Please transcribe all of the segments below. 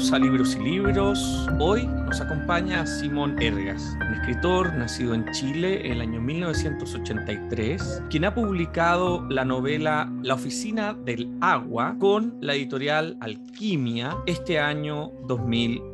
A Libros y Libros. Hoy nos acompaña Simón Ergas, un escritor nacido en Chile en el año 1983, quien ha publicado la novela La Oficina del Agua con la editorial Alquimia este año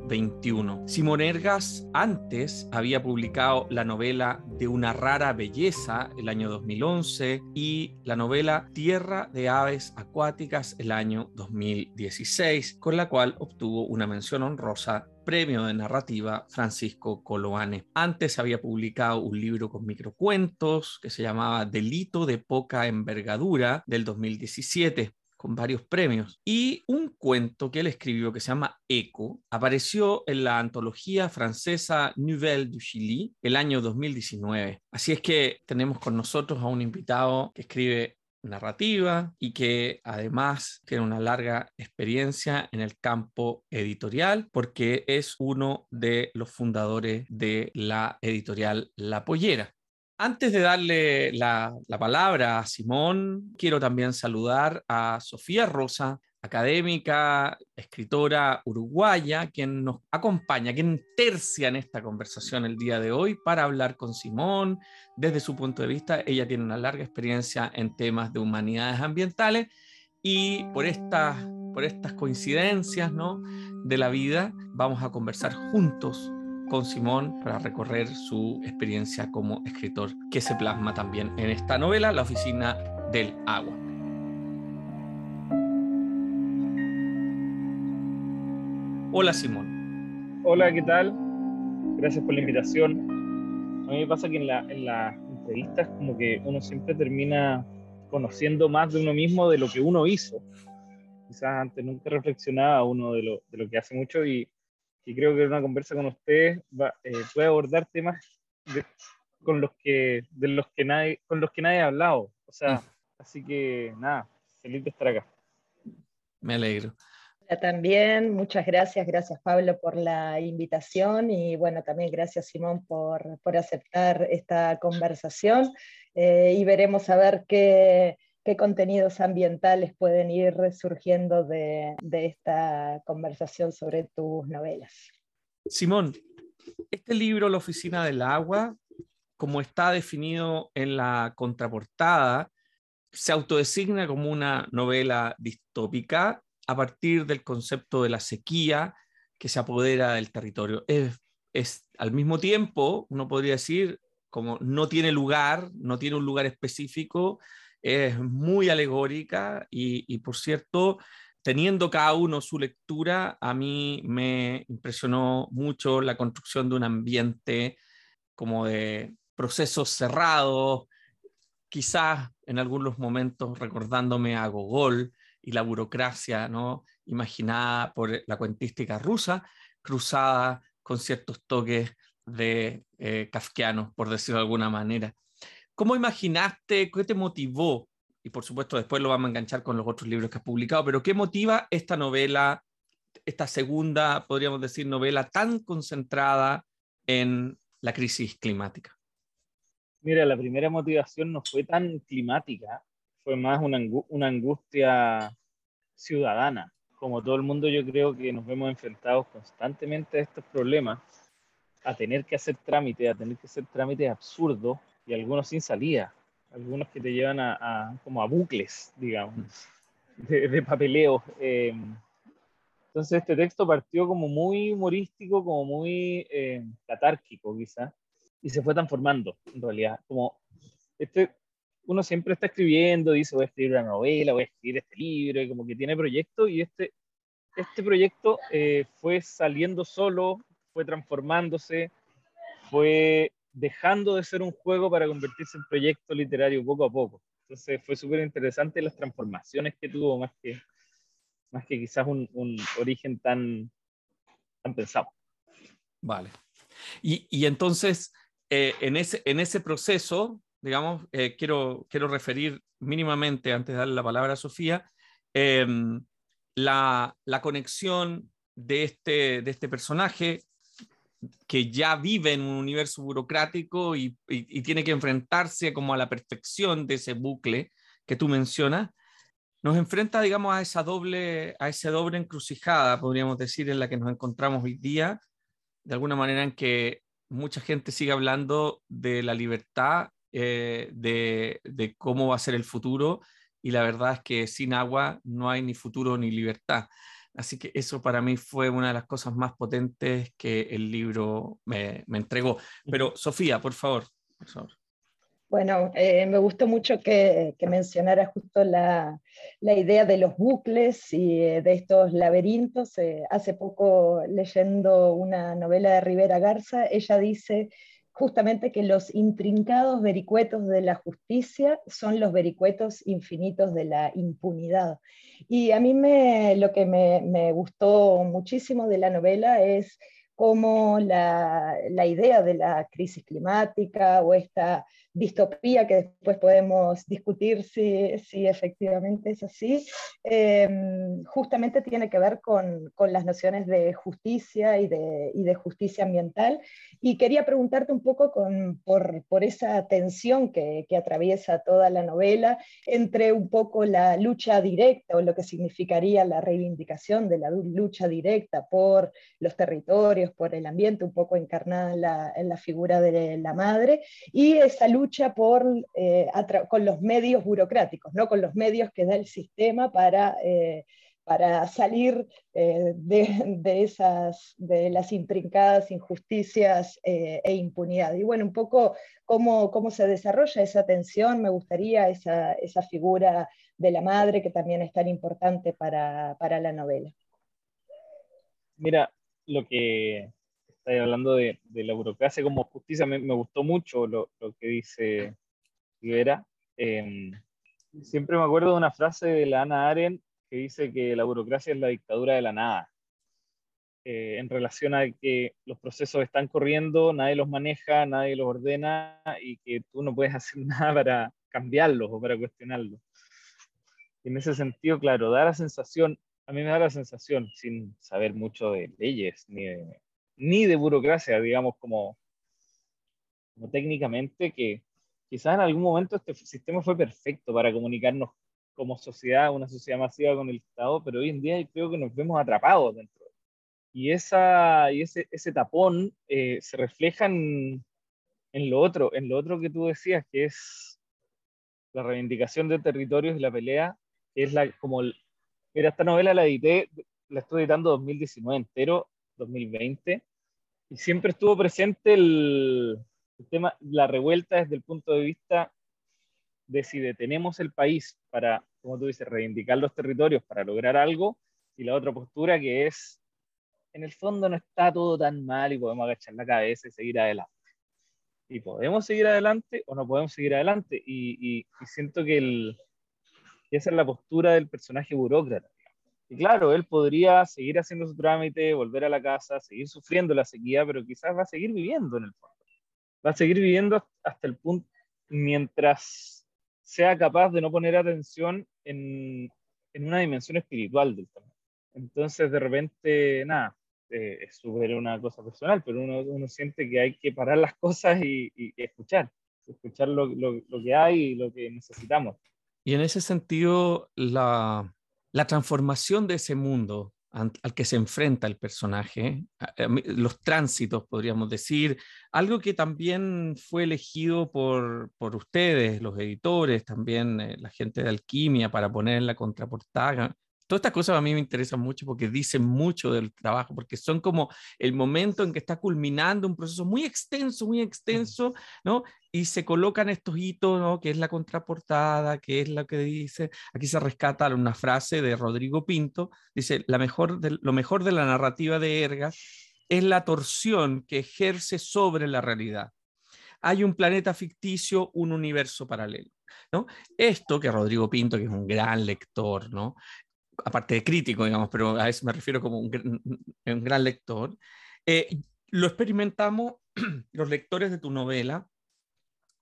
2021. Simón Ergas antes había publicado la novela De una rara belleza el año 2011 y la novela Tierra de aves acuáticas el año 2016, con la cual obtuvo una mención honrosa Premio de Narrativa Francisco Coloane. Antes había publicado un libro con microcuentos que se llamaba Delito de poca envergadura del 2017 varios premios. Y un cuento que él escribió que se llama Eco apareció en la antología francesa Nouvelle du Chili el año 2019. Así es que tenemos con nosotros a un invitado que escribe narrativa y que además tiene una larga experiencia en el campo editorial porque es uno de los fundadores de la editorial La Pollera. Antes de darle la, la, palabra a Simón, quiero también saludar a Sofía Rosa, académica, escritora uruguaya, quien nos acompaña, quien tercia en esta conversación el día de hoy para hablar con Simón desde su punto de vista. Ella tiene una larga experiencia en temas de humanidades ambientales y por estas, por estas coincidencias ¿no? de la vida vamos a conversar juntos con Simón para recorrer su experiencia como escritor que se plasma también en esta novela, La Oficina del Agua. Hola Simón. Hola, ¿qué tal? Gracias por la invitación. A mí me pasa que en, en las entrevistas como que uno siempre termina conociendo más de uno mismo de lo que uno hizo. Quizás antes nunca reflexionaba uno de lo, de lo que hace mucho y, y creo que una conversa con ustedes va, eh, puede abordar temas de, con los que de los que nadie con los que nadie ha hablado. O sea, mm. así que nada, feliz de estar acá. Me alegro. También, muchas gracias, gracias Pablo por la invitación y bueno, también gracias Simón por, por aceptar esta conversación eh, y veremos a ver qué, qué, contenidos ambientales pueden ir resurgiendo de, esta conversación sobre tus novelas. Simón, este libro, La Oficina del Agua, como está definido en la contraportada, se autodesigna como una novela distópica a partir del concepto de la sequía que se apodera del territorio. Es, es, al mismo tiempo, uno podría decir, como no tiene lugar, no tiene un lugar específico, es muy alegórica y, y por cierto, teniendo cada uno su lectura, a mí me impresionó mucho la construcción de un ambiente como de procesos cerrados, quizás en algunos momentos recordándome a Gogol, y la burocracia ¿no? imaginada por la cuentística rusa, cruzada con ciertos toques de eh, kafkianos, por decirlo de alguna manera. ¿Cómo imaginaste, qué te motivó? Y por supuesto después lo vamos a enganchar con los otros libros que has publicado, pero ¿qué motiva esta novela, esta segunda, podríamos decir, novela tan concentrada en la crisis climática? Mira, la primera motivación no fue tan climática, fue más una, una angustia ciudadana. Como todo el mundo, yo creo que nos vemos enfrentados constantemente a estos problemas, a tener que hacer trámites, a tener que hacer trámites absurdos y algunos sin salida, algunos que te llevan a, a como a bucles, digamos, de, de papeleo. Eh, entonces este texto partió como muy humorístico, como muy eh, catárquico quizá, y se fue transformando en realidad. Como este, uno siempre está escribiendo, dice voy a escribir una novela, voy a escribir este libro, y como que tiene proyecto y este, este proyecto eh, fue saliendo solo, fue transformándose, fue dejando de ser un juego para convertirse en proyecto literario poco a poco. Entonces fue súper interesante las transformaciones que tuvo, más que, más que quizás un, un origen tan, tan pensado. Vale. Y, y entonces, eh, en, ese, en ese proceso, digamos, eh, quiero, quiero referir mínimamente, antes de darle la palabra a Sofía, eh, la, la, conexión de este, de este personaje que ya vive en un universo burocrático y, y, tiene que enfrentarse como a la perfección de ese bucle que tú mencionas, nos enfrenta, digamos, a esa doble, a esa doble encrucijada, podríamos decir, en la que nos encontramos hoy día, de alguna manera en que mucha gente sigue hablando de la libertad, eh, de, de, cómo va a ser el futuro, y la verdad es que sin agua no hay ni futuro ni libertad. Así que eso para mí fue una de las cosas más potentes que el libro me, me entregó. Pero Sofía, por favor, por favor. Bueno, eh, me gustó mucho que, que mencionara justo la, la, idea de los bucles y eh, de estos laberintos. Eh, hace poco leyendo una novela de Rivera Garza, ella dice justamente que los intrincados vericuetos de la justicia son los vericuetos infinitos de la impunidad. Y a mí me, lo que me, gustó muchísimo de la novela es cómo la, la, idea de la crisis climática o esta distopía que después podemos discutir si, si efectivamente es así, eh, justamente tiene que ver con, con, las nociones de justicia y de, y de, justicia ambiental. Y quería preguntarte un poco con, por, por, esa tensión que, que, atraviesa toda la novela entre un poco la lucha directa o lo que significaría la reivindicación de la lucha directa por los territorios, por el ambiente, un poco encarnada en la, en la figura de la madre, y esa lucha lucha por, eh, con los medios burocráticos, ¿no? con los medios que da el sistema para, eh, para salir eh, de, de, esas, de las intrincadas injusticias e impunidad. Y bueno, un poco cómo, cómo se desarrolla esa tensión, me gustaría esa, esa figura de la madre que también es tan importante para, para la novela. Mira, lo que hablando de, de, la burocracia como justicia, me, me gustó mucho lo, lo, que dice Rivera. Eh, siempre me acuerdo de una frase de la Ana Arendt que dice que la burocracia es la dictadura de la nada. Eh, en relación a que los procesos están corriendo, nadie los maneja, nadie los ordena y que tú no puedes hacer nada para cambiarlos o para cuestionarlos. en ese sentido, claro, da la sensación, a mí me da la sensación, sin saber mucho de leyes ni de ni de burocracia, digamos, como, como técnicamente, que quizás en algún momento este sistema fue perfecto para comunicarnos como sociedad, una sociedad masiva con el Estado, pero hoy en día creo que nos vemos atrapados dentro. Y, esa, y ese, ese tapón eh, se refleja en, en, lo otro, en lo otro que tú decías, que es la reivindicación de territorios y la pelea, que es la, como, mira, esta novela la edité, la estoy editando 2019 entero, 2020, y siempre estuvo presente el, tema, la revuelta desde el punto de vista de si detenemos el país para, como tú dices, reivindicar los territorios para lograr algo, y la otra postura que es, en el fondo no está todo tan mal y podemos agachar la cabeza y seguir adelante. Y podemos seguir adelante o no podemos seguir adelante. Y, y, y siento que, el, que esa es la postura del personaje burócrata. Y claro, él podría seguir haciendo su trámite, volver a la casa, seguir sufriendo la sequía, pero quizás va a seguir viviendo en el fondo. Va a seguir viviendo hasta el punto mientras sea capaz de no poner atención en, en una dimensión espiritual del tema. Entonces, de repente, nada, eh, es súper una cosa personal, pero uno, uno, siente que hay que parar las cosas y, y escuchar, escuchar lo, lo, lo que hay y lo que necesitamos. Y en ese sentido, la, la transformación de ese mundo al que se enfrenta el personaje, los tránsitos, podríamos decir, algo que también fue elegido por, por ustedes, los editores, también eh, la gente de Alquimia, para poner en la contraportada, Todas estas cosas a mí me interesan mucho porque dicen mucho del trabajo, porque son como el momento en que está culminando un proceso muy extenso, muy extenso, ¿no? Y se colocan estos hitos, ¿no? Que es la contraportada, que es lo que dice, aquí se rescata una frase de Rodrigo Pinto, dice, la mejor de, lo mejor de la narrativa de Ergas es la torsión que ejerce sobre la realidad. Hay un planeta ficticio, un universo paralelo. ¿no? Esto que Rodrigo Pinto, que es un gran lector, ¿no? Aparte de crítico, digamos, pero a eso me refiero como un, un gran lector, eh, lo experimentamos los lectores de tu novela,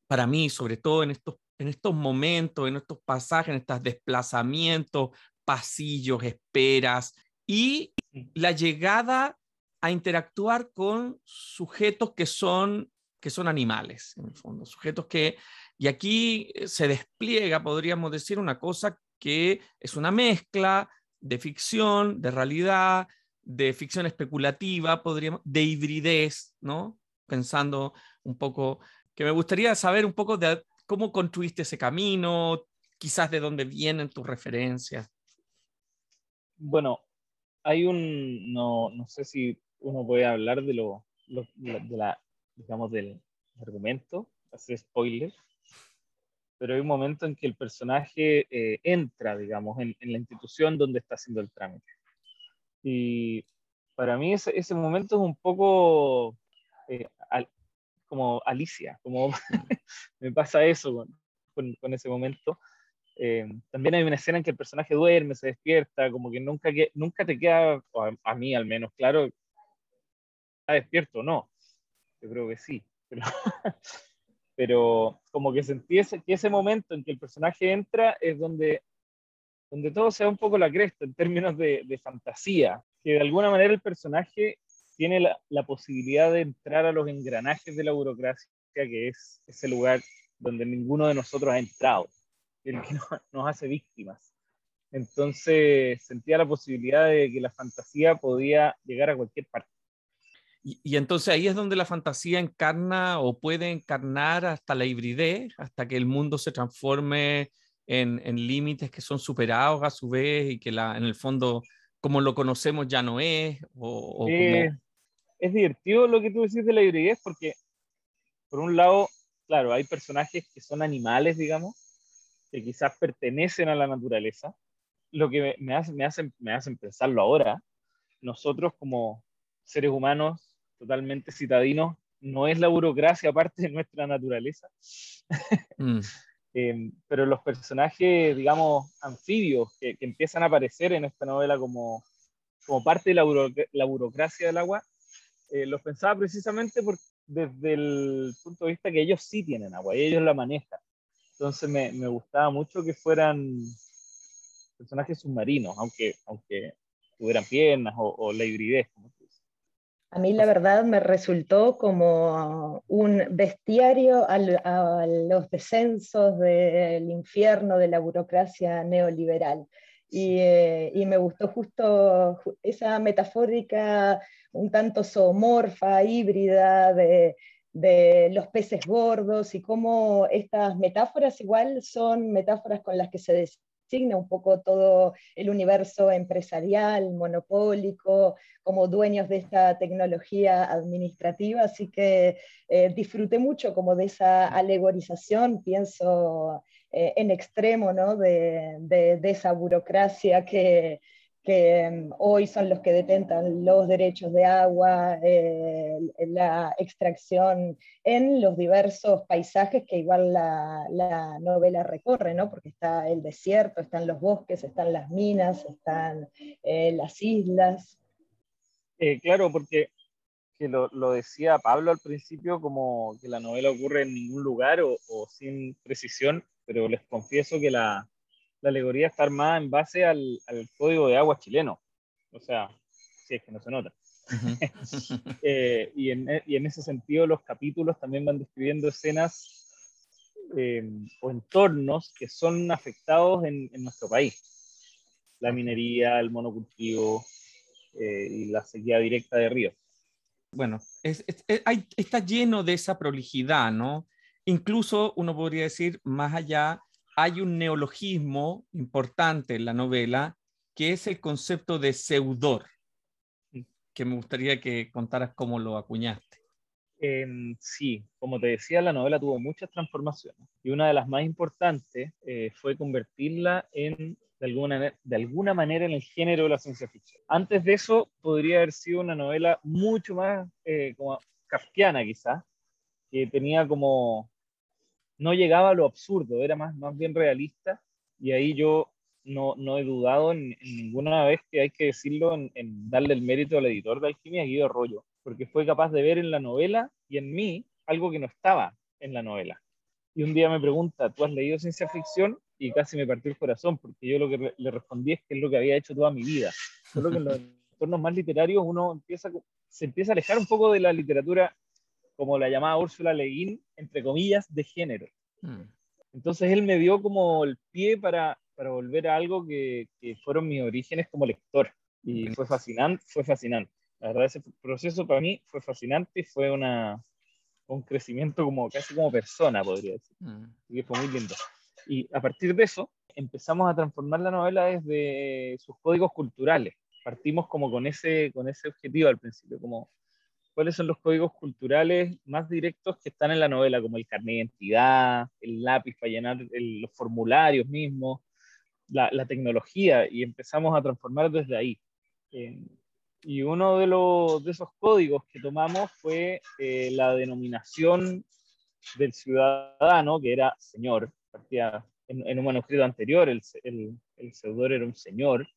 para mí, sobre todo en estos, en estos momentos, en estos pasajes, en estos desplazamientos, pasillos, esperas, y la llegada a interactuar con sujetos que son, que son animales, en el fondo, sujetos que, y aquí se despliega, podríamos decir, una cosa que es una mezcla de ficción, de realidad, de ficción especulativa, podríamos, de hibridez, ¿no? Pensando un poco, que me gustaría saber un poco de cómo construiste ese camino, quizás de dónde vienen tus referencias. Bueno, hay un, no, no sé si uno puede hablar de lo, de la, digamos, del argumento, hacer spoiler, pero hay un momento en que el personaje eh, entra, digamos, en, en, la institución donde está haciendo el trámite. Y para mí ese, ese momento es un poco eh, como Alicia, como me pasa eso con, con, ese momento. Eh, también hay una escena en que el personaje duerme, se despierta, como que nunca, que, nunca te queda, a, a, mí al menos, claro, ¿está despierto o no? Yo creo que sí, pero, pero como que sentí ese, que ese momento en que el personaje entra es donde, donde todo se da un poco la cresta en términos de, de fantasía, que de alguna manera el personaje tiene la, la, posibilidad de entrar a los engranajes de la burocracia, que es ese lugar donde ninguno de nosotros ha entrado, el que nos, nos hace víctimas. Entonces sentía la posibilidad de que la fantasía podía llegar a cualquier parte. Y, entonces ahí es donde la fantasía encarna o puede encarnar hasta la hibridez, hasta que el mundo se transforme en, en límites que son superados a su vez y que la, en el fondo como lo conocemos ya no es. O, o. Es divertido lo que tú decís de la hibridez porque, por un lado, claro, hay personajes que son animales, digamos, que quizás pertenecen a la naturaleza. Lo que me, me, hace, me, hacen, me hacen pensarlo ahora, nosotros como seres humanos totalmente citadinos, no es la burocracia parte de nuestra naturaleza. Mm. eh, pero los personajes, digamos, anfibios que, que, empiezan a aparecer en esta novela como, como parte de la, buro, la burocracia del agua, eh, los pensaba precisamente por, desde el punto de vista que ellos sí tienen agua y ellos la manejan. Entonces me, me gustaba mucho que fueran personajes submarinos, aunque, aunque tuvieran piernas o, o la hibridez, como tú. A mí la verdad me resultó como un bestiario al, a los descensos del infierno de la burocracia neoliberal. Y, eh, y, me gustó justo esa metafórica un tanto zoomorfa, híbrida de, de los peces gordos y cómo estas metáforas igual son metáforas con las que se designa un poco todo el universo empresarial, monopólico, como dueños de esta tecnología administrativa, así que eh, disfruté mucho como de esa alegorización, pienso eh, en extremo, ¿no? de, de esa burocracia que, que um, hoy son los que detentan los derechos de agua, eh, la extracción en los diversos paisajes que igual la, la, novela recorre, ¿no? porque está el desierto, están los bosques, están las minas, están eh, las islas. Eh, claro, porque que lo, lo, decía Pablo al principio, como que la novela ocurre en ningún lugar o, o sin precisión, pero les confieso que la, la alegoría está armada en base al, al, código de agua chileno. O sea, si es que no se nota. Eh, y, en, y, en, ese sentido, los capítulos también van describiendo escenas eh, o entornos que son afectados en, en, nuestro país. La minería, el monocultivo eh, y la sequía directa de ríos. Bueno, es, es, es, hay, está lleno de esa prolijidad, ¿no? Incluso uno podría decir, más allá hay un neologismo importante en la novela que es el concepto de seudor, que me gustaría que contaras cómo lo acuñaste. Eh, sí, como te decía, la novela tuvo muchas transformaciones y una de las más importantes eh, fue convertirla en, de alguna, de alguna manera en el género de la ciencia ficción. Antes de eso podría haber sido una novela mucho más eh, como quizás, que tenía como no llegaba a lo absurdo, era más, más bien realista y ahí yo no, no he dudado en, en, ninguna vez que hay que decirlo en, en, darle el mérito al editor de Alquimia, Guido Arroyo, porque fue capaz de ver en la novela y en mí algo que no estaba en la novela. Y un día me pregunta, ¿tú has leído ciencia ficción? Y casi me partió el corazón, porque yo lo que le respondí es que es lo que había hecho toda mi vida. Solo que en los entornos más literarios uno empieza, se empieza a alejar un poco de la literatura como la llamaba Úrsula Le Guin, entre comillas, de género. Mm. Entonces él me dio como el pie para para volver a algo que, que fueron mis orígenes como lector. Y fue fascinante, fue fascinante. La verdad, ese proceso para mí fue fascinante y fue una, un crecimiento como casi como persona, podría decir. Mm. Y fue muy lindo. Y a partir de eso, empezamos a transformar la novela desde sus códigos culturales. Partimos como con ese, con ese objetivo al principio, como cuáles son los códigos culturales más directos que están en la novela, como el carnet de identidad, el lápiz para llenar los formularios mismos, la, la, tecnología, y empezamos a transformar desde ahí. Eh, y uno de, los, de esos códigos que tomamos fue eh, la denominación del ciudadano, que era señor, partía en, un manuscrito anterior, el, el, el seudor era un señor,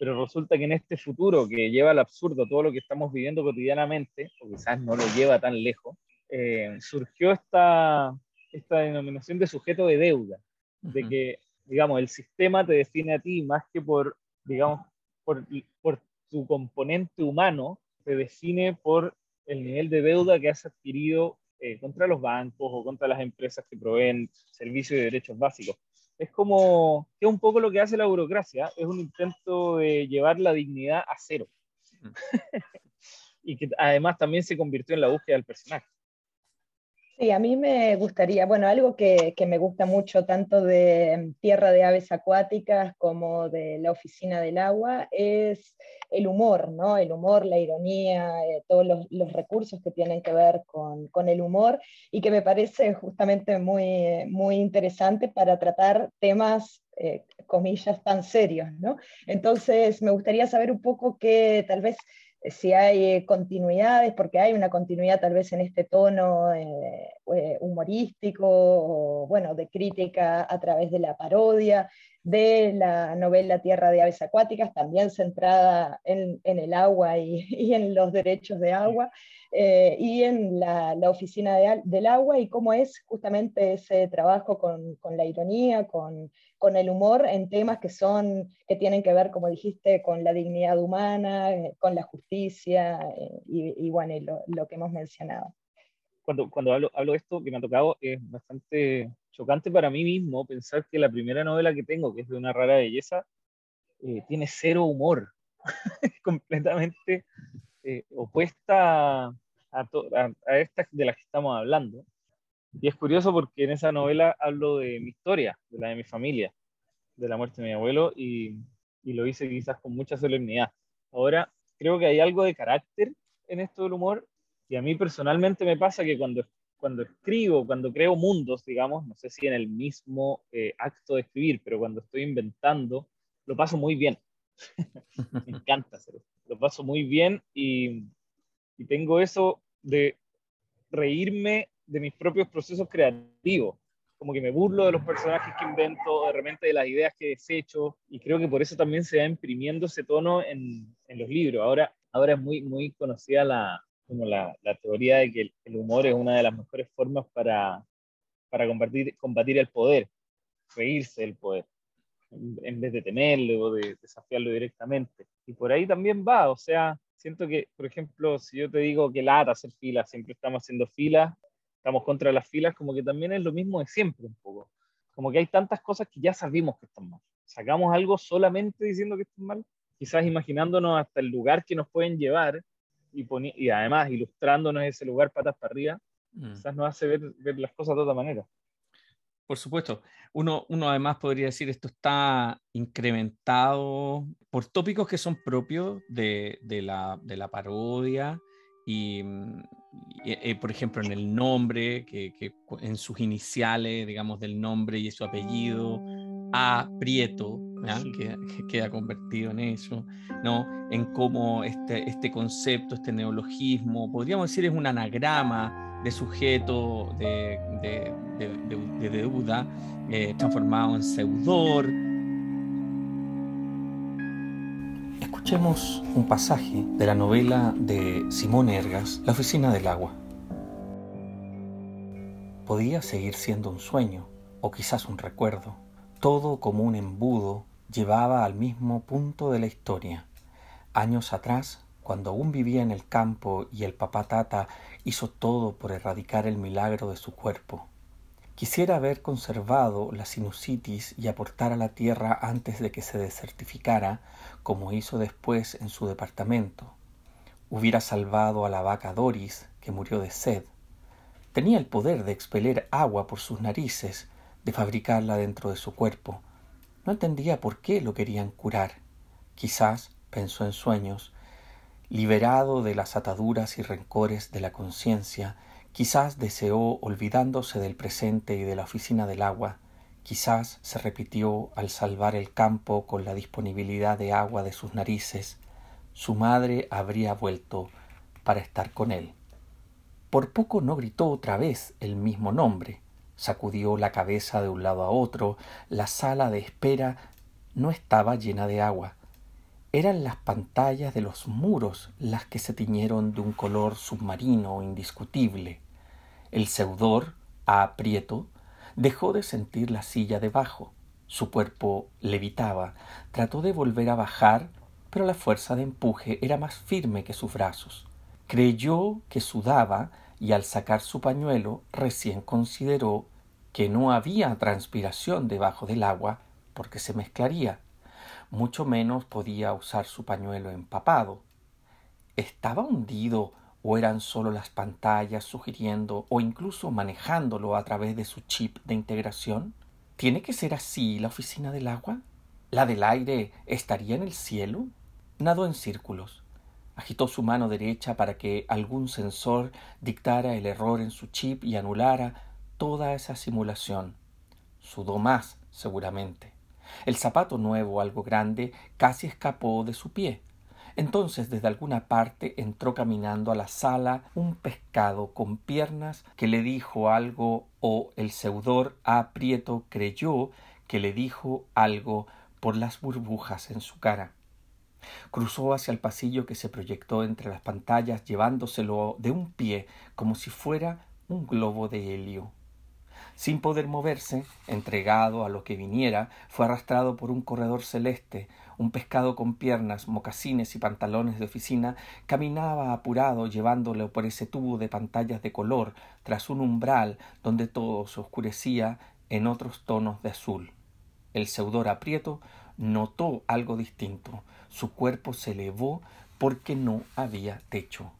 pero resulta que en este futuro que lleva al absurdo todo lo que estamos viviendo cotidianamente, o quizás no lo lleva tan lejos, eh, surgió esta, esta denominación de sujeto de deuda, de que, digamos, el sistema te define a ti más que por, digamos, por, por tu componente humano, te define por el nivel de deuda que has adquirido eh, contra los bancos o contra las empresas que proveen servicios y derechos básicos es como, que es un poco lo que hace la burocracia, es un intento de llevar la dignidad a cero. Mm. y que además también se convirtió en la búsqueda del personaje. Sí, a mí me gustaría, bueno, algo que, me gusta mucho tanto de Tierra de Aves Acuáticas como de la Oficina del Agua es el humor, ¿no? El humor, la ironía, eh, todos los, recursos que tienen que ver con, el humor y que me parece justamente muy, muy interesante para tratar temas, eh, comillas, tan serios, ¿no? Entonces, me gustaría saber un poco qué tal vez si hay eh, continuidades, porque hay una continuidad tal vez en este tono eh, eh, humorístico o bueno, de crítica a través de la parodia, de la novela Tierra de Aves Acuáticas, también centrada en, el agua y, en los derechos de agua, y en la, Oficina del Agua, y cómo es justamente ese trabajo con, con la ironía, con con el humor en temas que son, que tienen que ver, como dijiste, con la dignidad humana, eh, con la justicia eh, y, bueno, lo, que hemos mencionado. Cuando, cuando hablo, hablo de esto que me ha tocado, es bastante chocante para mí mismo pensar que la primera novela que tengo, que es de una rara belleza, eh, tiene cero humor, completamente opuesta a, a, a, estas de las que estamos hablando. Y es curioso porque en esa novela hablo de mi historia, de la de mi familia, de la muerte de mi abuelo, y, y lo hice quizás con mucha solemnidad. Ahora, creo que hay algo de carácter en esto del humor, y a mí personalmente me pasa que cuando, cuando escribo, cuando creo mundos, digamos, no sé si en el mismo eh, acto de escribir, pero cuando estoy inventando, lo paso muy bien. me encanta hacerlo. Lo paso muy bien y, y tengo eso de reírme de mis propios procesos creativos. Como que me burlo de los personajes que invento, de repente de las ideas que desecho, y creo que por eso también se va imprimiendo ese tono en, en los libros. Ahora, ahora es muy, muy conocida la, como la, la teoría de que el, humor es una de las mejores formas para, para combatir, combatir el poder, reírse del poder, en, vez de temerlo o de desafiarlo directamente. Y por ahí también va, o sea, siento que, por ejemplo, si yo te digo que lata hacer filas, siempre estamos haciendo filas, estamos contra las filas, como que también es lo mismo de siempre un poco. Como que hay tantas cosas que ya sabemos que están mal. Sacamos algo solamente diciendo que están mal, quizás imaginándonos hasta el lugar que nos pueden llevar y, y además ilustrándonos ese lugar patas para arriba, mm. quizás nos hace ver, ver, las cosas de otra manera. Por supuesto. Uno, uno además podría decir esto está incrementado por tópicos que son propios de, de, la, de la parodia y, mm, eh, por ejemplo, en el nombre, que, en sus iniciales, digamos, del nombre y su apellido, A. Prieto, que, queda convertido en eso, ¿no? En cómo este, este concepto, este neologismo, podríamos decir es un anagrama de sujeto de, de, deuda eh, transformado en seudor, Escuchemos un pasaje de la novela de Simón Ergas, La oficina del agua. Podía seguir siendo un sueño, o quizás un recuerdo. Todo como un embudo llevaba al mismo punto de la historia. Años atrás, cuando aún vivía en el campo y el papá Tata hizo todo por erradicar el milagro de su cuerpo. Quisiera haber conservado la sinusitis y aportar a la tierra antes de que se desertificara, como hizo después en su departamento. Hubiera salvado a la vaca Doris, que murió de sed. Tenía el poder de expeler agua por sus narices, de fabricarla dentro de su cuerpo. No entendía por qué lo querían curar. Quizás, pensó en sueños, liberado de las ataduras y rencores de la conciencia, Quizás deseó olvidándose del presente y de la oficina del agua, quizás se repitió al salvar el campo con la disponibilidad de agua de sus narices, su madre habría vuelto para estar con él. Por poco no gritó otra vez el mismo nombre, sacudió la cabeza de un lado a otro, la sala de espera no estaba llena de agua. Eran las pantallas de los muros las que se tiñeron de un color submarino indiscutible. El seudor, aprieto, dejó de sentir la silla debajo. Su cuerpo levitaba. Trató de volver a bajar, pero la fuerza de empuje era más firme que sus brazos. Creyó que sudaba y al sacar su pañuelo recién consideró que no había transpiración debajo del agua porque se mezclaría mucho menos podía usar su pañuelo empapado. ¿Estaba hundido o eran solo las pantallas sugiriendo o incluso manejándolo a través de su chip de integración? ¿Tiene que ser así la oficina del agua? ¿La del aire estaría en el cielo? Nadó en círculos. Agitó su mano derecha para que algún sensor dictara el error en su chip y anulara toda esa simulación. Sudó más, seguramente. El zapato nuevo, algo grande, casi escapó de su pie. Entonces desde alguna parte entró caminando a la sala un pescado con piernas que le dijo algo o el seudor aprieto creyó que le dijo algo por las burbujas en su cara. Cruzó hacia el pasillo que se proyectó entre las pantallas llevándoselo de un pie como si fuera un globo de helio. Sin poder moverse, entregado a lo que viniera, fue arrastrado por un corredor celeste. Un pescado con piernas, mocasines y pantalones de oficina caminaba apurado llevándolo por ese tubo de pantallas de color tras un umbral donde todo se oscurecía en otros tonos de azul. El seudor aprieto notó algo distinto. Su cuerpo se elevó porque no había techo.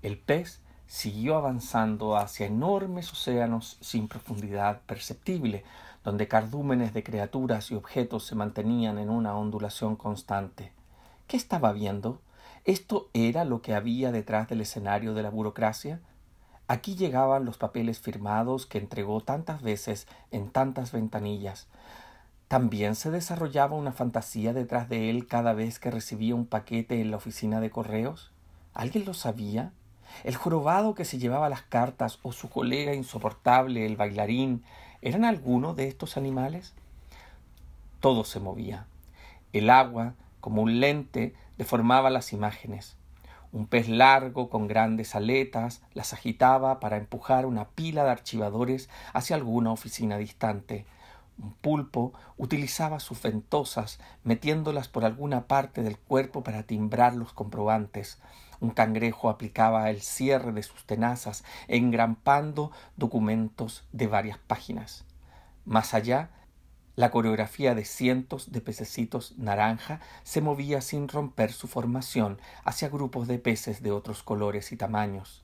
El pez siguió avanzando hacia enormes océanos sin profundidad perceptible, donde cardúmenes de criaturas y objetos se mantenían en una ondulación constante. ¿Qué estaba viendo? ¿Esto era lo que había detrás del escenario de la burocracia? Aquí llegaban los papeles firmados que entregó tantas veces en tantas ventanillas. También se desarrollaba una fantasía detrás de él cada vez que recibía un paquete en la oficina de correos. ¿Alguien lo sabía? El jorobado que se llevaba las cartas o su colega insoportable, el bailarín, ¿eran algunos de estos animales? Todo se movía. El agua, como un lente, deformaba las imágenes. Un pez largo con grandes aletas las agitaba para empujar una pila de archivadores hacia alguna oficina distante. Un pulpo utilizaba sus ventosas, metiéndolas por alguna parte del cuerpo para timbrar los comprobantes. Un cangrejo aplicaba el cierre de sus tenazas, engrampando documentos de varias páginas. Más allá, la coreografía de cientos de pececitos naranja se movía sin romper su formación hacia grupos de peces de otros colores y tamaños.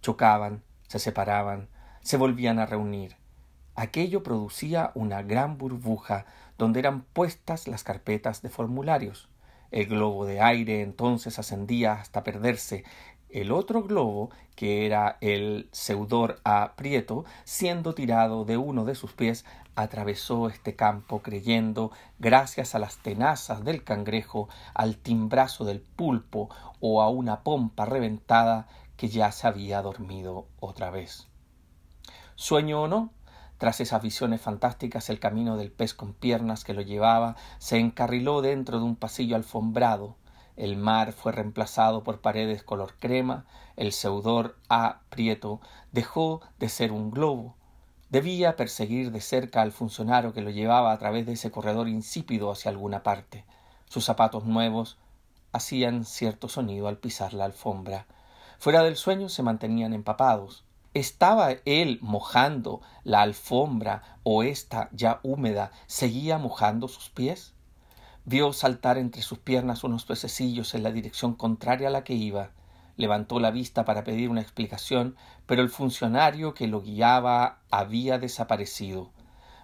Chocaban, se separaban, se volvían a reunir. Aquello producía una gran burbuja donde eran puestas las carpetas de formularios. El globo de aire entonces ascendía hasta perderse. El otro globo, que era el seudor a Prieto, siendo tirado de uno de sus pies, atravesó este campo creyendo, gracias a las tenazas del cangrejo, al timbrazo del pulpo o a una pompa reventada, que ya se había dormido otra vez. Sueño o no, tras esas visiones fantásticas, el camino del pez con piernas que lo llevaba se encarriló dentro de un pasillo alfombrado. El mar fue reemplazado por paredes color crema, el seudor A. Prieto dejó de ser un globo. Debía perseguir de cerca al funcionario que lo llevaba a través de ese corredor insípido hacia alguna parte. Sus zapatos nuevos hacían cierto sonido al pisar la alfombra. Fuera del sueño se mantenían empapados. ¿Estaba él mojando la alfombra o ésta ya húmeda seguía mojando sus pies? Vio saltar entre sus piernas unos pececillos en la dirección contraria a la que iba. Levantó la vista para pedir una explicación, pero el funcionario que lo guiaba había desaparecido.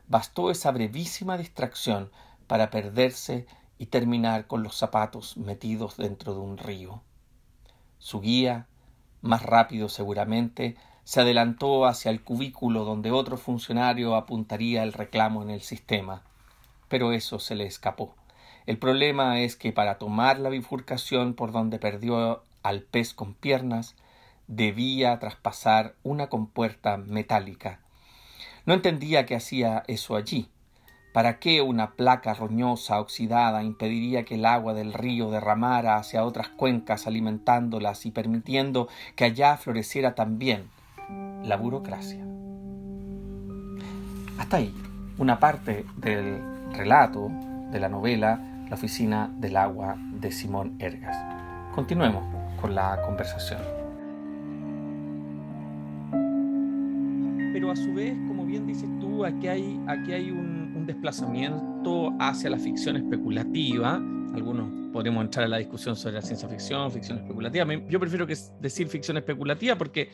Bastó esa brevísima distracción para perderse y terminar con los zapatos metidos dentro de un río. Su guía, más rápido seguramente, se adelantó hacia el cubículo donde otro funcionario apuntaría el reclamo en el sistema. Pero eso se le escapó. El problema es que para tomar la bifurcación por donde perdió al pez con piernas, debía traspasar una compuerta metálica. No entendía que hacía eso allí. ¿Para qué una placa roñosa oxidada impediría que el agua del río derramara hacia otras cuencas alimentándolas y permitiendo que allá floreciera también la burocracia. Hasta ahí, una parte del relato de la novela La oficina del agua de Simón Ergas. Continuemos con la conversación. Pero a su vez, como bien dices tú, aquí hay, aquí hay un, desplazamiento hacia la ficción especulativa. Algunos podemos entrar a la discusión sobre la ciencia ficción, ficción especulativa. Yo prefiero decir ficción especulativa porque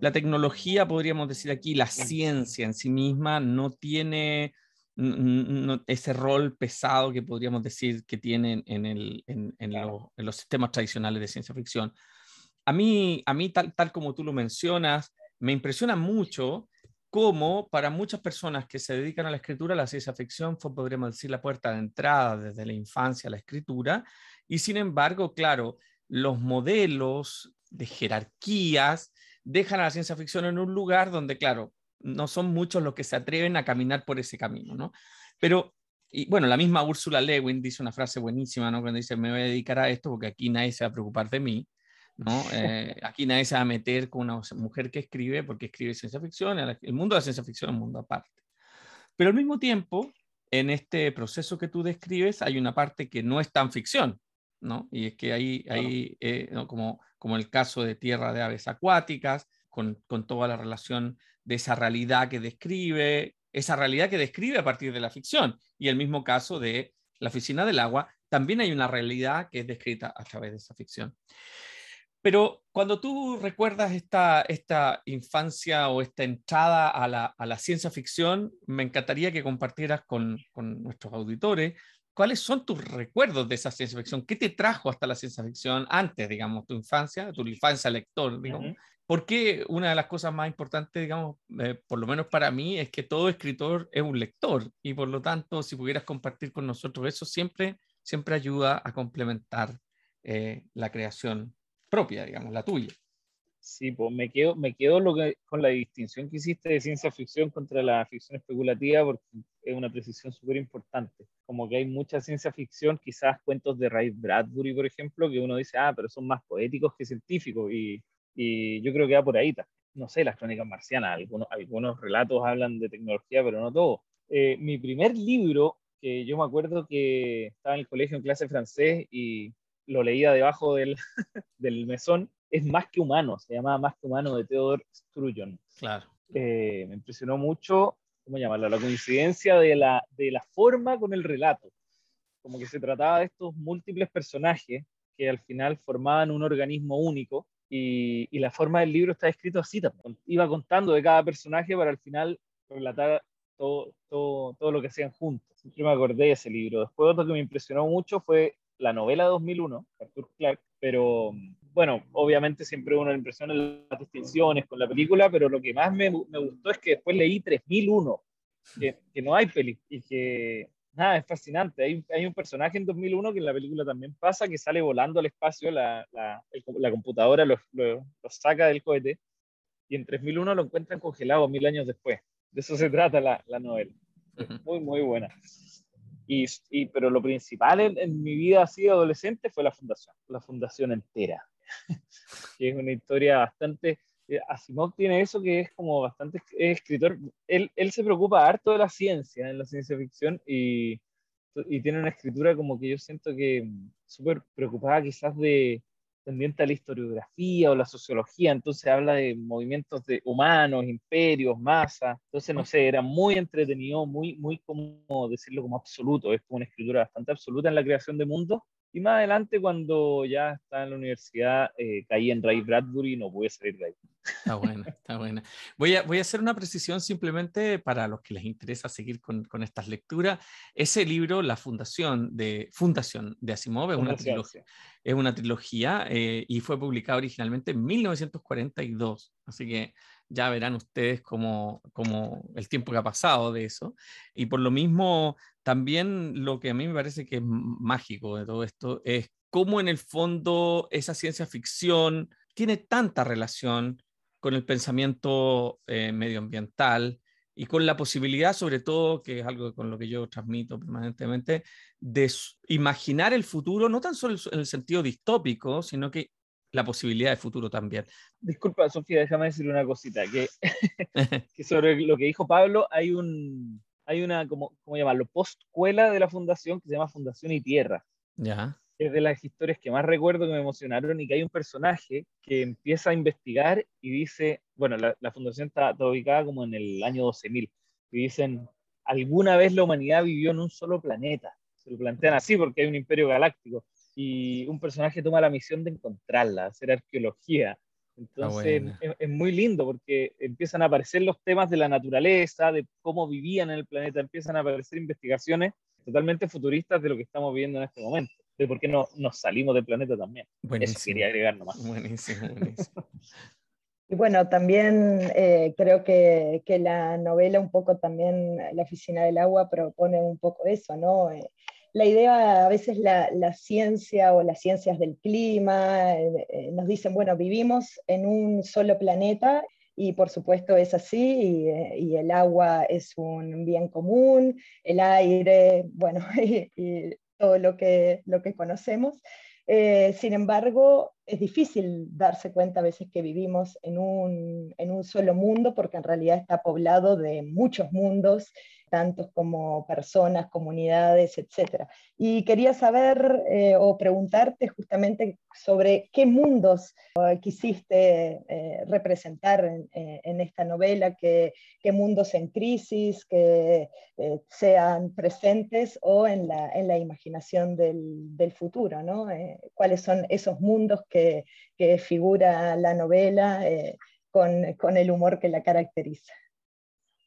la tecnología, podríamos decir aquí, la ciencia en sí misma no tiene ese rol pesado que podríamos decir que tienen en, el, en, en, los sistemas tradicionales de ciencia ficción. A mí, a mí tal, tal como tú lo mencionas, me impresiona mucho cómo para muchas personas que se dedican a la escritura, la ciencia ficción fue, podríamos decir, la puerta de entrada desde la infancia a la escritura. Y sin embargo, claro, los modelos de jerarquías dejan a la ciencia ficción en un lugar donde, claro, no son muchos los que se atreven a caminar por ese camino, ¿no? Pero, y bueno, la misma Úrsula Lewin dice una frase buenísima, ¿no? Cuando dice, me voy a dedicar a esto porque aquí nadie se va a preocupar de mí, ¿no? Eh, aquí nadie se va a meter con una mujer que escribe porque escribe ciencia ficción, el mundo de la ciencia ficción es un mundo aparte. Pero al mismo tiempo, en este proceso que tú describes, hay una parte que no es tan ficción, ¿no? Y es que hay, hay eh, como como el caso de Tierra de Aves Acuáticas, con, toda la relación de esa realidad que describe, esa realidad que describe a partir de la ficción. Y el mismo caso de la Oficina del Agua, también hay una realidad que es descrita a través de esa ficción. Pero cuando tú recuerdas esta, esta infancia o esta entrada a la, a la ciencia ficción, me encantaría que compartieras con, con, nuestros auditores ¿cuáles son tus recuerdos de esa ciencia ficción? ¿Qué te trajo hasta la ciencia ficción antes, digamos, tu infancia, tu infancia lector, digamos? Porque una de las cosas más importantes, digamos, eh, por lo menos para mí, es que todo escritor es un lector y por lo tanto, si pudieras compartir con nosotros eso, siempre, siempre ayuda a complementar eh, la creación propia, digamos, la tuya. Sí, pues me quedo, me quedo lo que, con la distinción que hiciste de ciencia ficción contra la ficción especulativa, porque es una precisión súper importante. Como que hay mucha ciencia ficción, quizás cuentos de Ray Bradbury, por ejemplo, que uno dice, ah, pero son más poéticos que científicos, y, y yo creo que va por ahí. No sé, las crónicas marcianas, algunos, algunos relatos hablan de tecnología, pero no todo. Eh, mi primer libro, que yo me acuerdo que estaba en el colegio en clase francés y lo leía debajo del, del mesón, es Más que humano, se llama Más que humano de Theodore Struyon. Claro. Eh, me impresionó mucho, ¿cómo llamarlo? La coincidencia de la, de la forma con el relato. Como que se trataba de estos múltiples personajes que al final formaban un organismo único y, y, la forma del libro está escrito así también. Iba contando de cada personaje para al final relatar todo, todo, todo lo que hacían juntos. Siempre me acordé de ese libro. Después otro que me impresionó mucho fue la novela 2001, Arthur Clarke, pero bueno, obviamente siempre uno impresiona las distinciones con la película, pero lo que más me, me gustó es que después leí 3001, que, que no hay peli, y que nada, es fascinante. Hay, hay, un personaje en 2001 que en la película también pasa, que sale volando al espacio, la, la, la computadora lo, lo, saca del cohete, y en 3001 lo encuentran congelado mil años después. De eso se trata la, la novela. Muy, muy buena. Y, y, pero lo principal en, en, mi vida así adolescente fue la fundación, la fundación entera. que es una historia bastante... Eh, Asimov tiene eso que es como bastante es escritor. Él, él, se preocupa harto de la ciencia, en la ciencia ficción, y, y tiene una escritura como que yo siento que mm, súper preocupada quizás de, tendiente a la historiografía o la sociología, entonces habla de movimientos de humanos, imperios, masas, entonces no sé, era muy entretenido, muy, muy como decirlo como absoluto, es como una escritura bastante absoluta en la creación de mundos, y más adelante, cuando ya estaba en la universidad, eh, caí en Ray Bradbury y no pude salir de ahí. Está buena, está buena. Voy a, voy a hacer una precisión simplemente para los que les interesa seguir con, con estas lecturas. Ese libro, La Fundación de, Fundación de Asimov, es una trilogía, es una trilogía eh, y fue publicado originalmente en 1942. Así que ya verán ustedes cómo, cómo, el tiempo que ha pasado de eso. Y por lo mismo, también lo que a mí me parece que es mágico de todo esto es cómo en el fondo esa ciencia ficción tiene tanta relación con el pensamiento eh, medioambiental y con la posibilidad, sobre todo, que es algo con lo que yo transmito permanentemente, de imaginar el futuro, no tan solo en el sentido distópico, sino que la posibilidad de futuro también. Disculpa, Sofía, déjame decir una cosita, que, que sobre lo que dijo Pablo, hay un, hay una, como, ¿cómo llamarlo? Postcuela de la fundación que se llama Fundación y Tierra. Ya. Es de las historias que más recuerdo que me emocionaron y que hay un personaje que empieza a investigar y dice, bueno, la, la fundación está, está, ubicada como en el año 12.000, y dicen, alguna vez la humanidad vivió en un solo planeta. Se lo plantean así porque hay un imperio galáctico y un personaje toma la misión de encontrarla, hacer arqueología. Entonces es, muy lindo porque empiezan a aparecer los temas de la naturaleza, de cómo vivían en el planeta, empiezan a aparecer investigaciones totalmente futuristas de lo que estamos viviendo en este momento, de por qué no, nos salimos del planeta también. Buenísimo. Eso quería agregar nomás. Buenísimo, buenísimo. Y bueno, también eh, creo que, que, la novela un poco también, La Oficina del Agua propone un poco eso, ¿no? Eh, la idea, a veces la, ciencia o las ciencias del clima eh, eh, nos dicen, bueno, vivimos en un solo planeta y por supuesto es así, y, eh, el agua es un bien común, el aire, bueno, y, todo lo que, lo que conocemos. Sin embargo, es difícil darse cuenta a veces que vivimos en un, en un solo mundo porque en realidad está poblado de muchos mundos tantos como personas, comunidades, etc. Y quería saber eh, o preguntarte justamente sobre qué mundos uh, quisiste eh, representar en, eh, en, esta novela, qué, qué, mundos en crisis, que eh, sean presentes o en la, en la imaginación del, del futuro, ¿no? Eh, ¿Cuáles son esos mundos que, que figura la novela eh, con, con el humor que la caracteriza?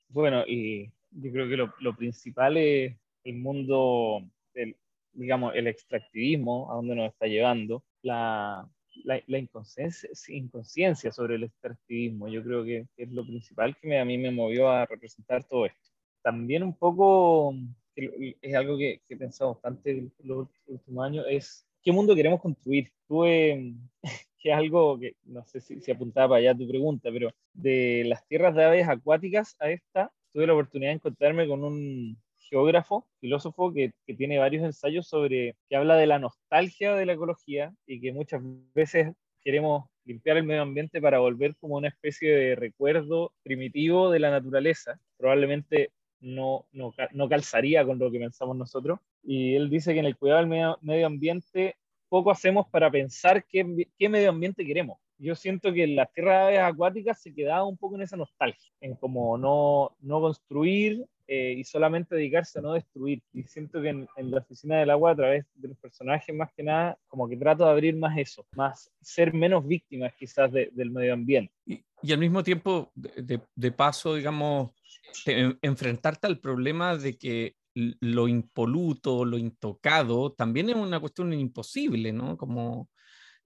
Bueno, y yo creo que lo, lo, principal es el mundo, del, digamos, el extractivismo, a donde nos está llevando, la, la, la inconsciencia, inconsciencia, sobre el extractivismo. Yo creo que es lo principal que me, a mí me movió a representar todo esto. También un poco, es algo que, que he pensado bastante los últimos años, es qué mundo queremos construir. Tuve, que es algo que no sé si, si apuntaba para allá tu pregunta, pero de las tierras de aves acuáticas a esta, tuve la oportunidad de encontrarme con un geógrafo, filósofo, que, que, tiene varios ensayos sobre, que habla de la nostalgia de la ecología y que muchas veces queremos limpiar el medio ambiente para volver como una especie de recuerdo primitivo de la naturaleza. Probablemente no, no, no calzaría con lo que pensamos nosotros. Y él dice que en el cuidado del medio, ambiente poco hacemos para pensar qué, qué medio ambiente queremos yo siento que las tierras acuáticas se quedaba un poco en esa nostalgia, en como no, no construir eh, y solamente dedicarse a no destruir. Y siento que en, en, la oficina del agua, a través de los personajes, más que nada, como que trato de abrir más eso, más ser menos víctimas quizás de, del medio ambiente. Y, y, al mismo tiempo, de, de paso, digamos, te, enfrentarte al problema de que lo impoluto, lo intocado, también es una cuestión imposible, ¿no? Como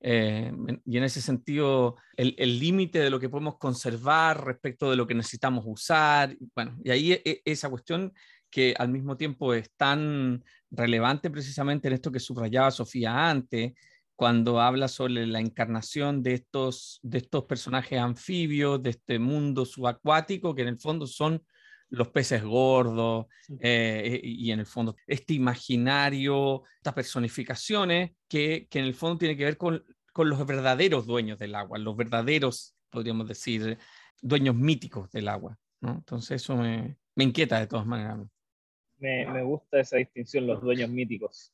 eh, y en ese sentido, el límite de lo que podemos conservar respecto de lo que necesitamos usar, bueno, y ahí e, e, esa cuestión que al mismo tiempo es tan relevante precisamente en esto que subrayaba Sofía antes, cuando habla sobre la encarnación de estos, de estos personajes anfibios, de este mundo subacuático, que en el fondo son los peces gordos eh, y en el fondo este imaginario, estas personificaciones que, que en el fondo tiene que ver con, con, los verdaderos dueños del agua, los verdaderos, podríamos decir, dueños míticos del agua. ¿no? Entonces eso me, me, inquieta de todas maneras. Me, me, gusta esa distinción, los dueños míticos.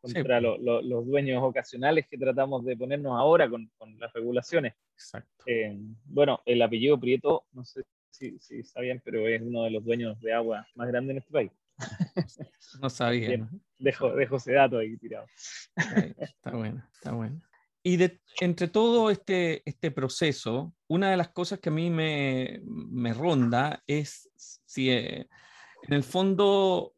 contra los dueños ocasionales que tratamos de ponernos ahora con, con las regulaciones. Exacto. Eh, bueno, el apellido Prieto, no sé si, si, sabían, pero es uno de los dueños de agua más grandes en este país. No sabía. ¿no? Dejo, dejo ese dato ahí tirado. Está bueno, está bueno. Y de, entre todo este, este proceso, una de las cosas que a mí me, me ronda es si eh, en el fondo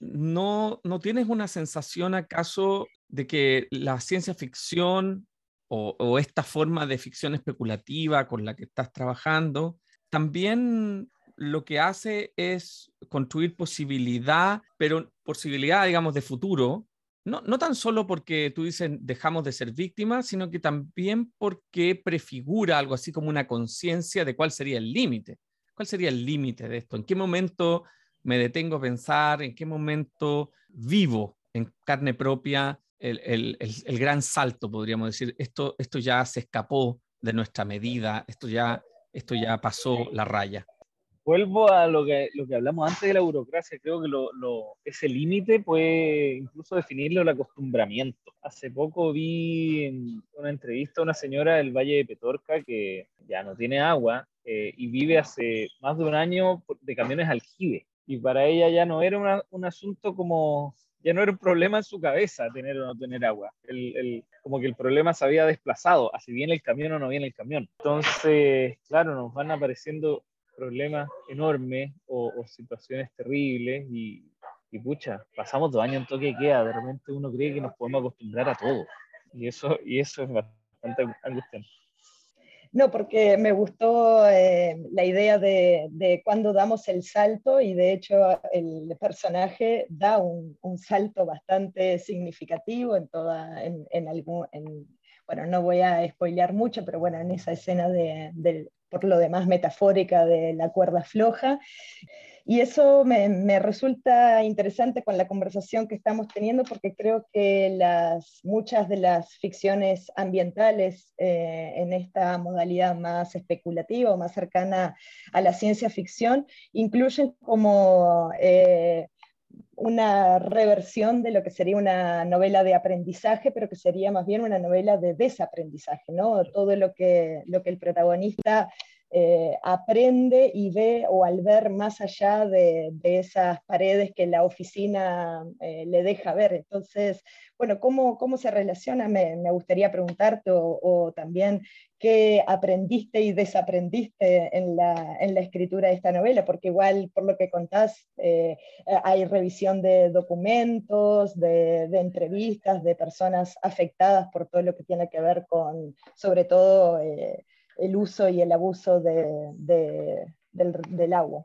no, no tienes una sensación acaso de que la ciencia ficción o, o, esta forma de ficción especulativa con la que estás trabajando también lo que hace es construir posibilidad, pero posibilidad, digamos, de futuro, no, no, tan solo porque tú dices dejamos de ser víctimas, sino que también porque prefigura algo así como una conciencia de cuál sería el límite. ¿Cuál sería el límite de esto? ¿En qué momento me detengo a pensar? ¿En qué momento vivo en carne propia el, el, el, gran salto, podríamos decir? Esto, esto ya se escapó de nuestra medida, esto ya, esto ya pasó la raya vuelvo a lo que, lo que hablamos antes de la burocracia, creo que lo, lo, ese límite puede incluso definirlo el acostumbramiento. Hace poco vi en una entrevista a una señora del Valle de Petorca que ya no tiene agua eh, y vive hace más de un año de camiones aljibe. Y para ella ya no era una, un asunto como, ya no era un problema en su cabeza tener o no tener agua. El, el, como que el problema se había desplazado, así viene el camión o no viene el camión. Entonces, claro, nos van apareciendo problemas enormes o, o situaciones terribles y, y, pucha, pasamos dos años en toque de queda, de repente uno cree que nos podemos acostumbrar a todo y eso, y eso es bastante angustiante. No, porque me gustó eh, la idea de, de, cuando damos el salto y de hecho el personaje da un, un salto bastante significativo en toda, en, en algún, en, bueno, no voy a spoilear mucho, pero bueno, en esa escena de, de, por lo demás metafórica de la cuerda floja. Y eso me, resulta interesante con la conversación que estamos teniendo porque creo que las, muchas de las ficciones ambientales eh, en esta modalidad más especulativa o más cercana a la ciencia ficción incluyen como eh, una reversión de lo que sería una novela de aprendizaje, pero que sería más bien una novela de desaprendizaje, ¿no? Todo lo que, lo que el protagonista eh, aprende y ve o al ver más allá de, esas paredes que la oficina eh, le deja ver. Entonces, bueno, ¿cómo, cómo se relaciona? Me, me gustaría preguntarte o, también qué aprendiste y desaprendiste en la, en la, escritura de esta novela, porque igual por lo que contás eh, hay revisión de documentos, de, entrevistas, de personas afectadas por todo lo que tiene que ver con, sobre todo, el uso y el abuso de, de, del, agua.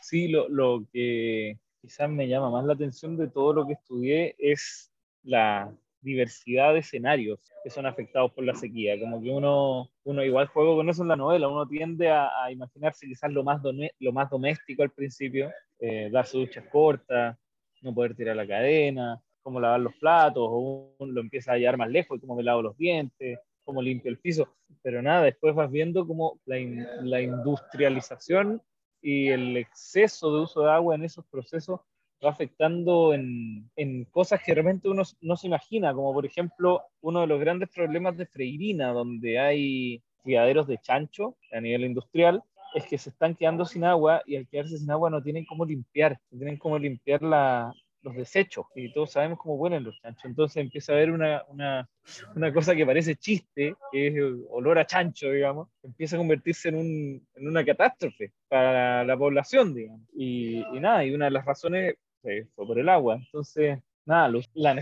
Sí, lo, lo, que quizás me llama más la atención de todo lo que estudié es la diversidad de escenarios que son afectados por la sequía. Como que uno, uno igual juego con eso en la novela, uno tiende a, a imaginarse quizás lo más, lo más doméstico al principio, eh, darse duchas cortas, no poder tirar la cadena, cómo lavar los platos, o uno lo empieza a hallar más lejos, cómo me lavo los dientes, cómo limpio el piso, pero nada, después vas viendo in, la industrialización y el exceso de uso de agua en esos procesos va afectando en, en, cosas que realmente uno no se imagina, como por ejemplo uno de los grandes problemas de Freirina, donde hay criaderos de chancho a nivel industrial, es que se están quedando sin agua y al quedarse sin agua no tienen cómo limpiar, no tienen cómo limpiar la, los desechos y todos sabemos cómo huelen los chanchos. Entonces empieza a haber una, una, una, cosa que parece chiste, que es olor a chancho, digamos, empieza a convertirse en, un, en una catástrofe para la, la población, digamos. Y, y, nada, y una de las razones fue, fue por el agua. Entonces, nada, la,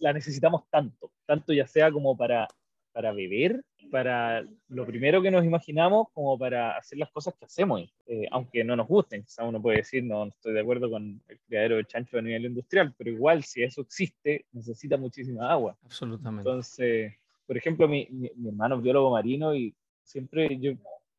la necesitamos tanto, tanto ya sea como para para beber, para lo primero que nos imaginamos, como para hacer las cosas que hacemos, eh, aunque no nos gusten. Quizá uno puede decir, no, no, estoy de acuerdo con el criadero de chancho a nivel industrial, pero igual, si eso existe, necesita muchísima agua. Absolutamente. Entonces, por ejemplo, mi, mi, mi hermano es biólogo marino y siempre yo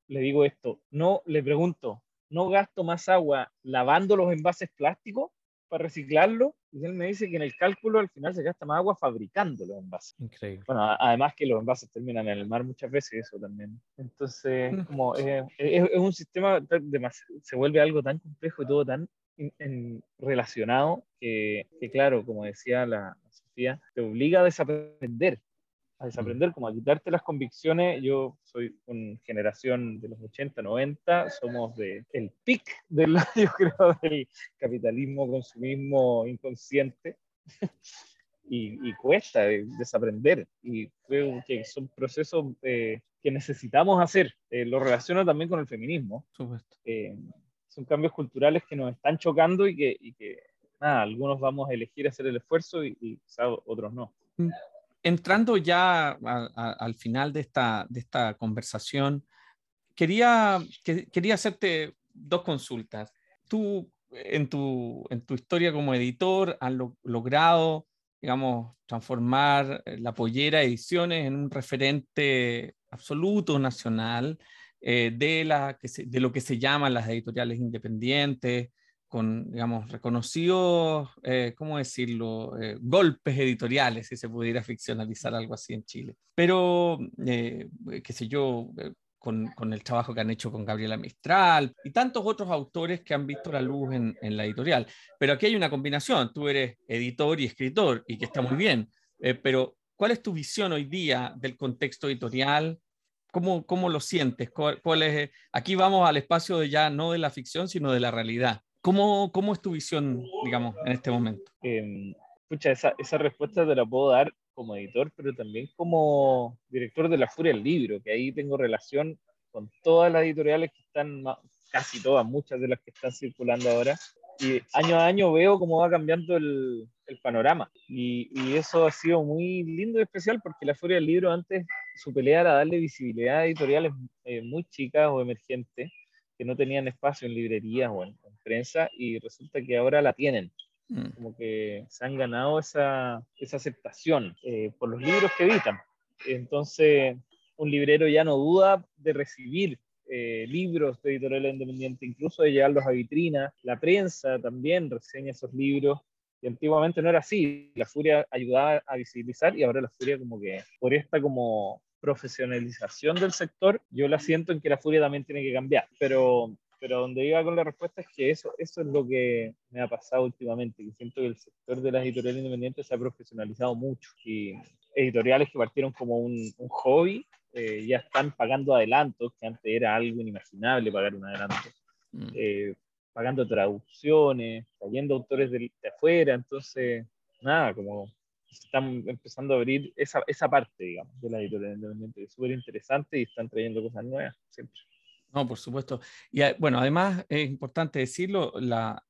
le digo esto, no le pregunto, ¿no gasto más agua lavando los envases plásticos para reciclarlo y él me dice que en el cálculo al final se gasta más agua fabricando los envases. Increíble. Bueno, además que los envases terminan en el mar muchas veces, eso también. Entonces, como es, es, es un sistema, de, se vuelve algo tan complejo y todo tan en, en relacionado que, que, claro, como decía la filosofía, te obliga a desaprender, a desaprender, como a quitarte las convicciones. Yo soy una generación de los 80, 90, somos de, el pic del, yo creo, del capitalismo, consumismo inconsciente. y, cuesta desaprender. Y creo que son procesos eh, que necesitamos hacer. Eh, lo relaciono también con el feminismo. Eh, son cambios culturales que nos están chocando y que, y que nada, algunos vamos a elegir hacer el esfuerzo y, y otros no. Mm. Entrando ya al final de esta, conversación, quería, que, quería hacerte dos consultas. Tú, en tu, en tu historia como editor, has logrado digamos, transformar eh, la Pollera Ediciones en un referente absoluto nacional eh, de, la, de lo que se llaman las editoriales independientes, con, digamos, reconocidos, eh, ¿cómo decirlo?, golpes editoriales, si se pudiera ficcionalizar algo así en Chile. Pero, qué sé yo, con, el trabajo que han hecho con Gabriela Mistral y tantos otros autores que han visto la luz en, la editorial. Pero aquí hay una combinación, tú eres editor y escritor y que está muy bien, eh, pero ¿cuál es tu visión hoy día del contexto editorial? ¿Cómo, cómo lo sientes? ¿Cuál, es? Aquí vamos al espacio de ya no de la ficción, sino de la realidad. ¿Cómo, cómo es tu visión, digamos, en este momento? Eh, esa, esa respuesta te la puedo dar como editor, pero también como director de La Furia del Libro, que ahí tengo relación con todas las editoriales que están, casi todas, muchas de las que están circulando ahora, y año a año veo cómo va cambiando el, el panorama. Y, y, eso ha sido muy lindo y especial porque La Furia del Libro antes su pelea era darle visibilidad a editoriales eh, muy chicas o emergentes que no tenían espacio en librerías o en, en prensa y resulta que ahora la tienen. Mm. Como que se han ganado esa, esa aceptación eh, por los libros que editan. Entonces, un librero ya no duda de recibir eh, libros de editorial independiente, incluso de llevarlos a vitrina. La prensa también reseña esos libros. Y antiguamente no era así. La Furia ayudaba a visibilizar y ahora la Furia como que por esta como profesionalización del sector, yo la siento en que la Furia también tiene que cambiar. Pero pero donde iba con la respuesta es que eso, eso es lo que me ha pasado últimamente, que siento que el sector de las editoriales independientes se ha profesionalizado mucho y editoriales que partieron como un, un hobby eh, ya están pagando adelantos, que antes era algo inimaginable pagar un adelanto, mm. eh, pagando traducciones, trayendo autores de, de, afuera, entonces, nada, como están empezando a abrir esa, esa parte, digamos, de la editorial independiente, es súper interesante y están trayendo cosas nuevas siempre. No, por supuesto. Y bueno, además es importante decirlo, la,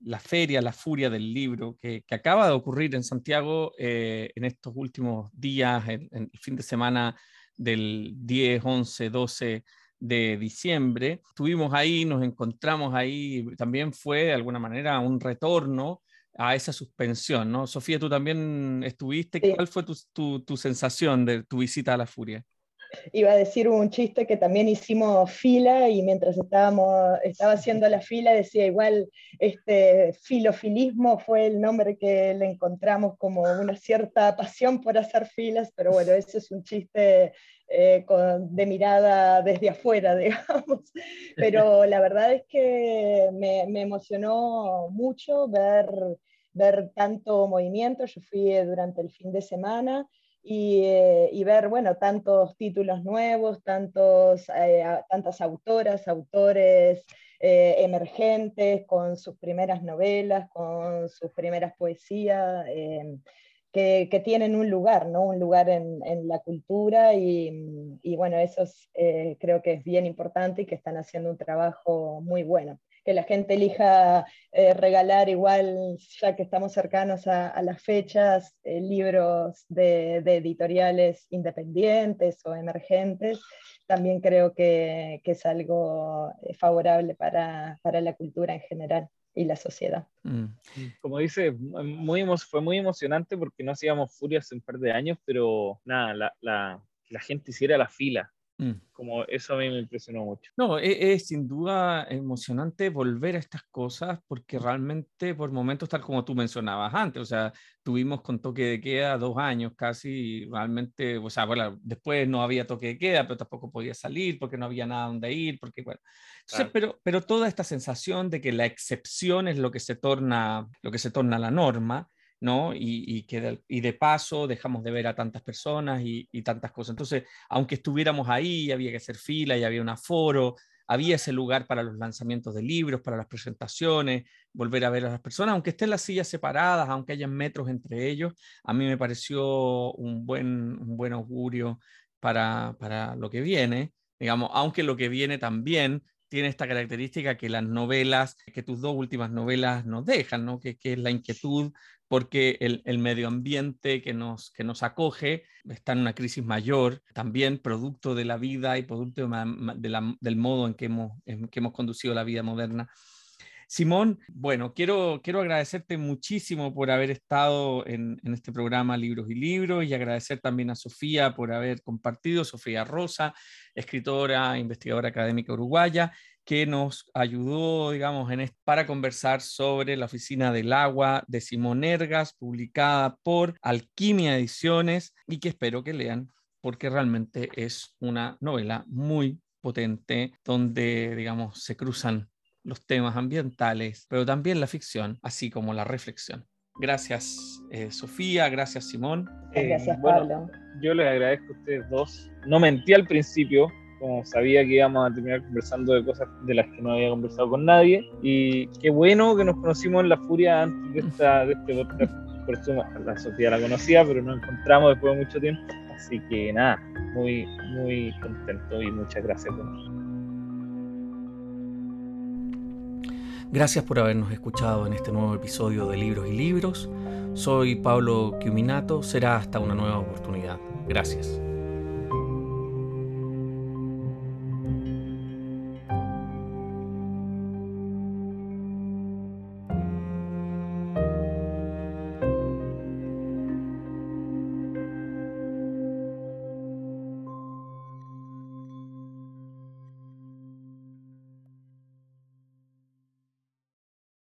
la feria, la furia del libro que, que acaba de ocurrir en Santiago eh, en estos últimos días, en, el fin de semana del 10, 11, 12 de diciembre. Estuvimos ahí, nos encontramos ahí, también fue de alguna manera un retorno a esa suspensión, ¿no? Sofía, tú también estuviste, ¿cuál fue tu, tu, tu sensación de tu visita a la furia? Iba a decir un chiste que también hicimos fila y mientras estábamos, estaba haciendo la fila decía igual, este filofilismo fue el nombre que le encontramos como una cierta pasión por hacer filas, pero bueno, ese es un chiste eh, de mirada desde afuera, digamos. Pero la verdad es que me, me emocionó mucho ver, ver tanto movimiento. Yo fui durante el fin de semana eh, y, ver, bueno, tantos títulos nuevos, tantos, eh, tantas autoras, autores eh, emergentes con sus primeras novelas, con sus primeras poesías, que, que, tienen un lugar, ¿no? Un lugar en, en la cultura y, y bueno, eso creo que es bien importante y que están haciendo un trabajo muy bueno que la gente elija eh, regalar igual, ya que estamos cercanos a, las fechas, eh, libros de, editoriales independientes o emergentes, también creo que, es algo eh, favorable para, la cultura en general y la sociedad. Mm. Como dice, muy, fue muy emocionante porque no hacíamos Furia hace un par de años, pero nada, la, la, la gente hiciera la fila Mm. Como eso a mí me impresionó mucho. No, e, es, sin duda emocionante volver a estas cosas porque realmente por momentos, tal como tú mencionabas antes, o sea, tuvimos con toque de queda dos años casi, realmente, o sea, bueno, después no había toque de queda, pero tampoco podía salir porque no había nada donde ir, porque bueno. pero, pero toda esta sensación de que la excepción es lo que se torna, lo que se torna la norma, ¿no? Y, que de, y de paso dejamos de ver a tantas personas y, tantas cosas. Entonces, aunque estuviéramos ahí, había que hacer fila y había un aforo, había ese lugar para los lanzamientos de libros, para las presentaciones, volver a ver a las personas, aunque estén las sillas separadas, aunque hayan metros entre ellos, a mí me pareció un buen, un buen augurio para, para lo que viene, digamos, aunque lo que viene también tiene esta característica que las novelas, que tus dos últimas novelas nos dejan, ¿no? que, que es la inquietud porque el, medio ambiente que nos, que nos acoge está en una crisis mayor, también producto de la vida y producto del modo en que, hemos, en que hemos conducido la vida moderna. Simón, bueno, quiero, quiero agradecerte muchísimo por haber estado en, en, este programa Libros y Libros y agradecer también a Sofía por haber compartido, Sofía Rosa, escritora, investigadora académica uruguaya, que nos ayudó, digamos, en, para conversar sobre la Oficina del Agua de Simón Ergas, publicada por Alquimia Ediciones y que espero que lean porque realmente es una novela muy potente donde, digamos, se cruzan los temas ambientales, pero también la ficción, así como la reflexión. Gracias, eh, Sofía, gracias, Simón. Gracias, Pablo. yo les agradezco a ustedes dos. No mentí al principio, como sabía que íbamos a terminar conversando de cosas de las que no había conversado con nadie. Y qué bueno que nos conocimos en La Furia antes de, esta, de este podcast. Por eso la Sofía la conocía, pero nos encontramos después de mucho tiempo. Así que nada, muy, muy contento y muchas gracias. Gracias por habernos escuchado en este nuevo episodio de Libros y Libros. Soy Pablo Quiminato. Será hasta una nueva oportunidad. Gracias.